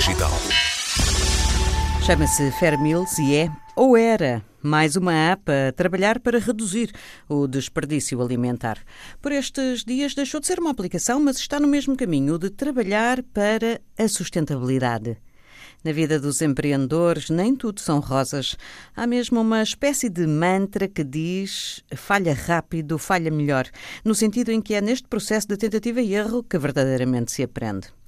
digital. Chama-se Fairmills e é, ou era, mais uma app a trabalhar para reduzir o desperdício alimentar. Por estes dias deixou de ser uma aplicação, mas está no mesmo caminho de trabalhar para a sustentabilidade. Na vida dos empreendedores, nem tudo são rosas. Há mesmo uma espécie de mantra que diz falha rápido, falha melhor, no sentido em que é neste processo de tentativa e erro que verdadeiramente se aprende.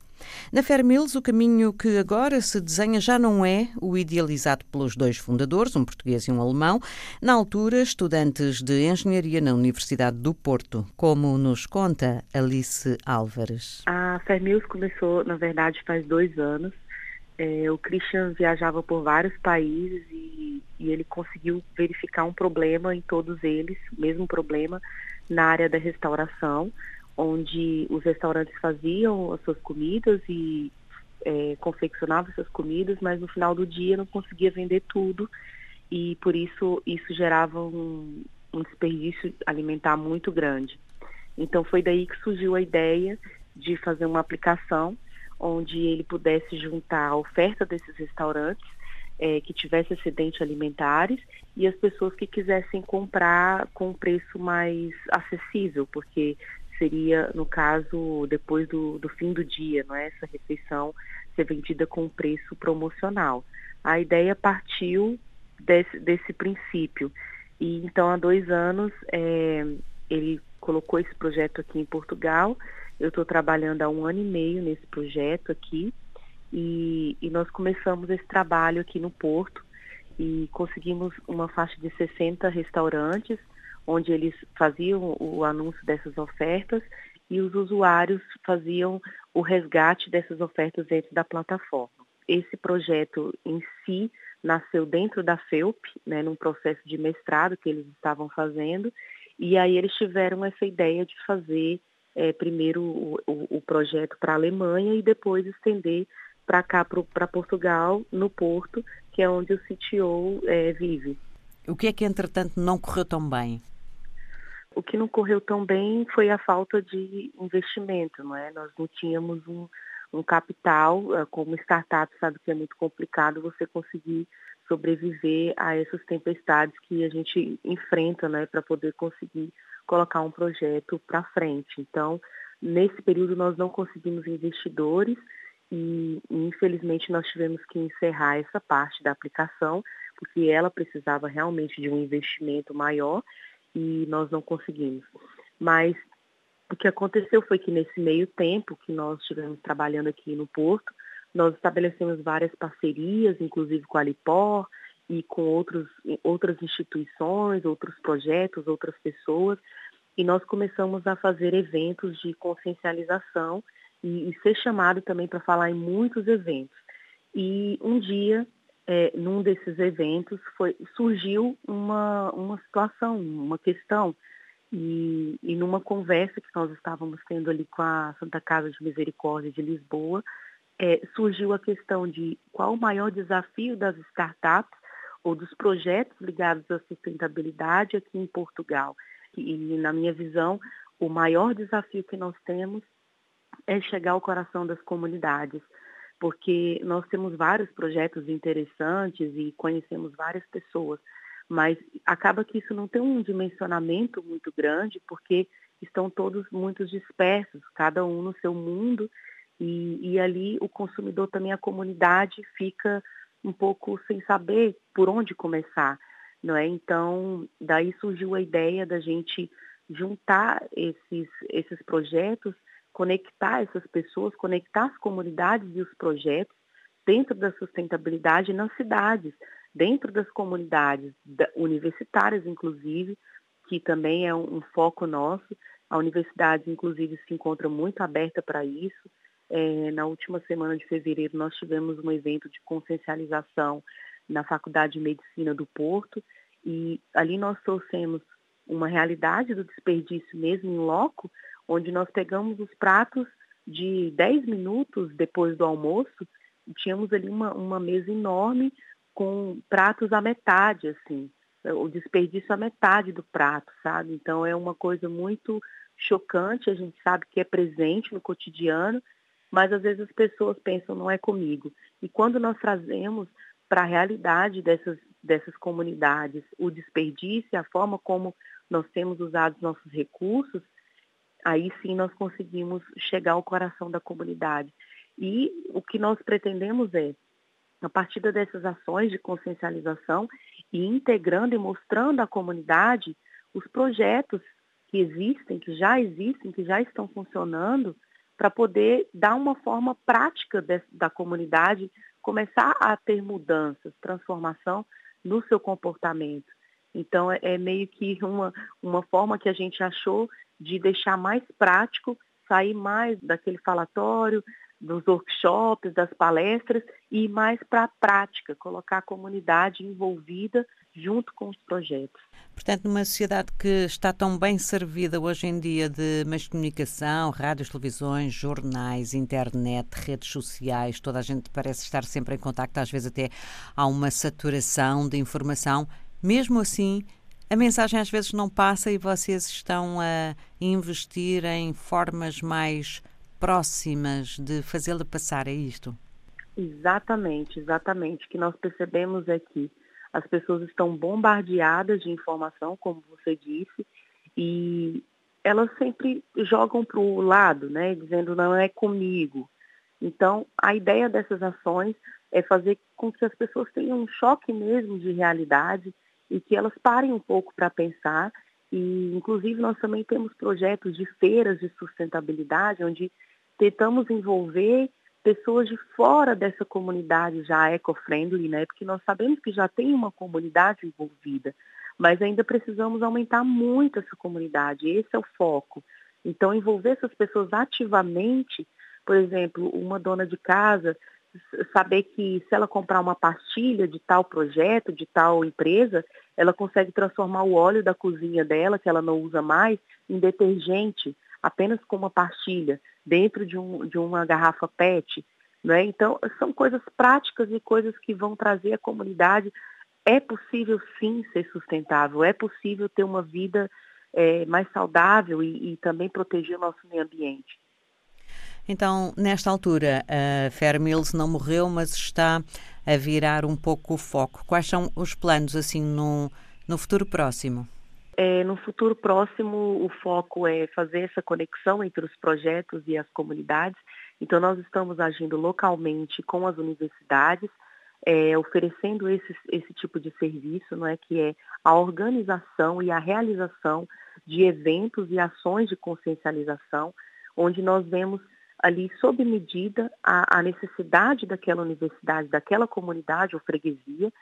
Na Fairmills, o caminho que agora se desenha já não é o idealizado pelos dois fundadores, um português e um alemão, na altura estudantes de engenharia na Universidade do Porto, como nos conta Alice Álvares. A Fairmills começou, na verdade, faz dois anos. É, o Christian viajava por vários países e, e ele conseguiu verificar um problema em todos eles, o mesmo problema na área da restauração onde os restaurantes faziam as suas comidas e é, confeccionavam essas comidas, mas no final do dia não conseguia vender tudo e por isso isso gerava um, um desperdício alimentar muito grande. Então foi daí que surgiu a ideia de fazer uma aplicação onde ele pudesse juntar a oferta desses restaurantes é, que tivesse excedente alimentares e as pessoas que quisessem comprar com um preço mais acessível, porque seria, no caso, depois do, do fim do dia, não é? Essa refeição ser vendida com preço promocional. A ideia partiu desse, desse princípio. E então, há dois anos, é, ele colocou esse projeto aqui em Portugal. Eu estou trabalhando há um ano e meio nesse projeto aqui. E, e nós começamos esse trabalho aqui no Porto e conseguimos uma faixa de 60 restaurantes onde eles faziam o anúncio dessas ofertas e os usuários faziam o resgate dessas ofertas dentro da plataforma. Esse projeto em si nasceu dentro da FEUP, né, num processo de mestrado que eles estavam fazendo, e aí eles tiveram essa ideia de fazer é, primeiro o, o, o projeto para a Alemanha e depois estender para cá, para Portugal, no Porto, que é onde o CTO é, vive. O que é que, entretanto, não correu tão bem? O que não correu tão bem foi a falta de investimento, não é? Nós não tínhamos um, um capital, eh, como startup, sabe que é muito complicado você conseguir sobreviver a essas tempestades que a gente enfrenta, né, para poder conseguir colocar um projeto para frente. Então, nesse período nós não conseguimos investidores e, infelizmente nós tivemos que encerrar essa parte da aplicação, porque ela precisava realmente de um investimento maior e nós não conseguimos. Mas o que aconteceu foi que nesse meio tempo que nós estivemos trabalhando aqui no Porto, nós estabelecemos várias parcerias, inclusive com a Lipor e com outros, outras instituições, outros projetos, outras pessoas, e nós começamos a fazer eventos de consciencialização e, e ser chamado também para falar em muitos eventos. E um dia é, num desses eventos foi, surgiu uma, uma situação, uma questão, e, e numa conversa que nós estávamos tendo ali com a Santa Casa de Misericórdia de Lisboa, é, surgiu a questão de qual o maior desafio das startups ou dos projetos ligados à sustentabilidade aqui em Portugal. E, na minha visão, o maior desafio que nós temos é chegar ao coração das comunidades porque nós temos vários projetos interessantes e conhecemos várias pessoas, mas acaba que isso não tem um dimensionamento muito grande, porque estão todos muito dispersos, cada um no seu mundo, e, e ali o consumidor também, a comunidade, fica um pouco sem saber por onde começar, não é? Então, daí surgiu a ideia da gente juntar esses, esses projetos conectar essas pessoas, conectar as comunidades e os projetos dentro da sustentabilidade nas cidades, dentro das comunidades universitárias, inclusive, que também é um, foco nosso. A universidade, inclusive, se encontra muito aberta para isso. É, na última semana de fevereiro, nós tivemos um evento de consciencialização na Faculdade de Medicina do Porto e ali nós trouxemos uma realidade do desperdício mesmo em loco, onde nós pegamos os pratos de 10 minutos depois do almoço, tínhamos ali uma, uma mesa enorme com pratos à metade, assim, o desperdício à metade do prato, sabe? Então é uma coisa muito chocante, a gente sabe que é presente no cotidiano mas às vezes as pessoas pensam, não é comigo. E quando nós trazemos para a realidade dessas, dessas comunidades o desperdício, a forma como nós temos usado os nossos recursos, aí sim nós conseguimos chegar ao coração da comunidade. E o que nós pretendemos é, a partir dessas ações de consciencialização e integrando e mostrando à comunidade os projetos que existem, que já existem, que já estão funcionando, para poder dar uma forma prática de, da comunidade começar a ter mudanças, transformação no seu comportamento. Então, é, é meio que uma, uma forma que a gente achou de deixar mais prático, sair mais daquele falatório, dos workshops, das palestras e ir mais para a prática, colocar a comunidade envolvida junto com os projetos. Portanto, numa sociedade que está tão bem servida hoje em dia de de comunicação, rádios, televisões, jornais, internet, redes sociais, toda a gente parece estar sempre em contacto, às vezes até há uma saturação de informação. Mesmo assim, a mensagem às vezes não passa e vocês estão a investir em formas mais próximas de fazê-la passar, é isto? Exatamente, exatamente. O que nós percebemos é que as pessoas estão bombardeadas de informação, como você disse, e elas sempre jogam para o lado, né, dizendo não é comigo. Então, a ideia dessas ações é fazer com que as pessoas tenham um choque mesmo de realidade e que elas parem um pouco para pensar. E, inclusive, nós também temos projetos de feiras de sustentabilidade, onde tentamos envolver pessoas de fora dessa comunidade já eco-friendly, né? Porque nós sabemos que já tem uma comunidade envolvida, mas ainda precisamos aumentar muito essa comunidade. Esse é o foco. Então, envolver essas pessoas ativamente, por exemplo, uma dona de casa saber que se ela comprar uma pastilha de tal projeto, de tal empresa, ela consegue transformar o óleo da cozinha dela, que ela não usa mais, em detergente, apenas com uma pastilha dentro de, um, de uma garrafa PET. Né? Então, são coisas práticas e coisas que vão trazer a comunidade. É possível sim ser sustentável, é possível ter uma vida é, mais saudável e, e também proteger o nosso meio ambiente. Então, nesta altura, a Fair Mills não morreu, mas está a virar um pouco o foco. Quais são os planos, assim, no, no futuro próximo? É, no futuro próximo, o foco é fazer essa conexão entre os projetos e as comunidades. Então, nós estamos agindo localmente com as universidades, é, oferecendo esse, esse tipo de serviço, não é, que é a organização e a realização de eventos e ações de consciencialização, onde nós vemos ali sob medida a, a necessidade daquela universidade, daquela comunidade ou freguesia,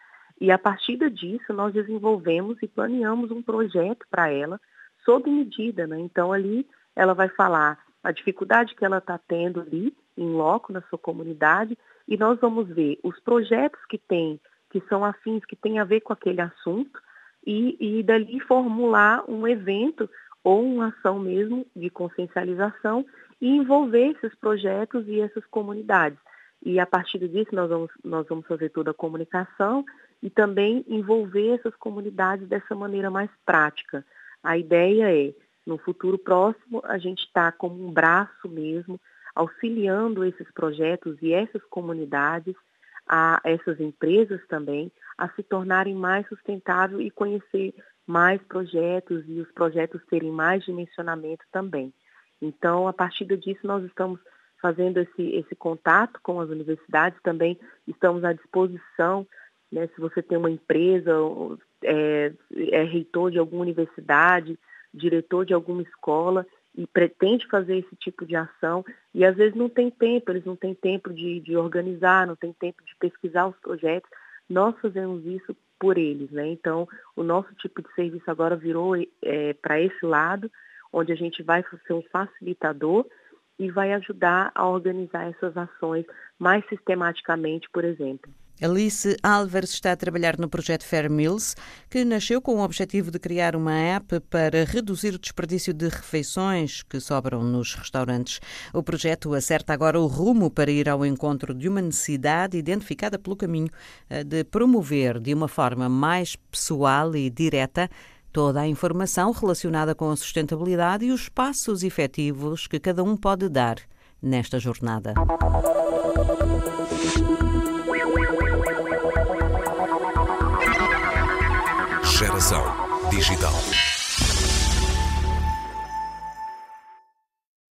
e a partir disso, nós desenvolvemos e planeamos um projeto para ela sob medida. Né? Então, ali ela vai falar a dificuldade que ela está tendo ali, em loco, na sua comunidade, e nós vamos ver os projetos que tem, que são afins, que têm a ver com aquele assunto, e, e dali formular um evento ou uma ação mesmo de consciencialização e envolver esses projetos e essas comunidades. E a partir disso nós vamos, nós vamos fazer toda a comunicação e também envolver essas comunidades dessa maneira mais prática. A ideia é, no futuro próximo, a gente está como um braço mesmo, auxiliando esses projetos e essas comunidades, a essas empresas também, a se tornarem mais sustentáveis e conhecer mais projetos e os projetos terem mais dimensionamento também. Então, a partir disso, nós estamos fazendo esse, esse contato com as universidades, também estamos à disposição né? Se você tem uma empresa, é, é reitor de alguma universidade, diretor de alguma escola e pretende fazer esse tipo de ação e às vezes não tem tempo, eles não têm tempo de, de organizar, não tem tempo de pesquisar os projetos, nós fazemos isso por eles, né? Então, o nosso tipo de serviço agora virou é, para esse lado, onde a gente vai ser um facilitador e vai ajudar a organizar essas ações mais sistematicamente, por exemplo. Alice Álvares está a trabalhar no projeto Fair Mills, que nasceu com o objetivo de criar uma app para reduzir o desperdício de refeições que sobram nos restaurantes. O projeto acerta agora o rumo para ir ao encontro de uma necessidade identificada pelo caminho de promover de uma forma mais pessoal e direta toda a informação relacionada com a sustentabilidade e os passos efetivos que cada um pode dar nesta jornada. Geração Digital.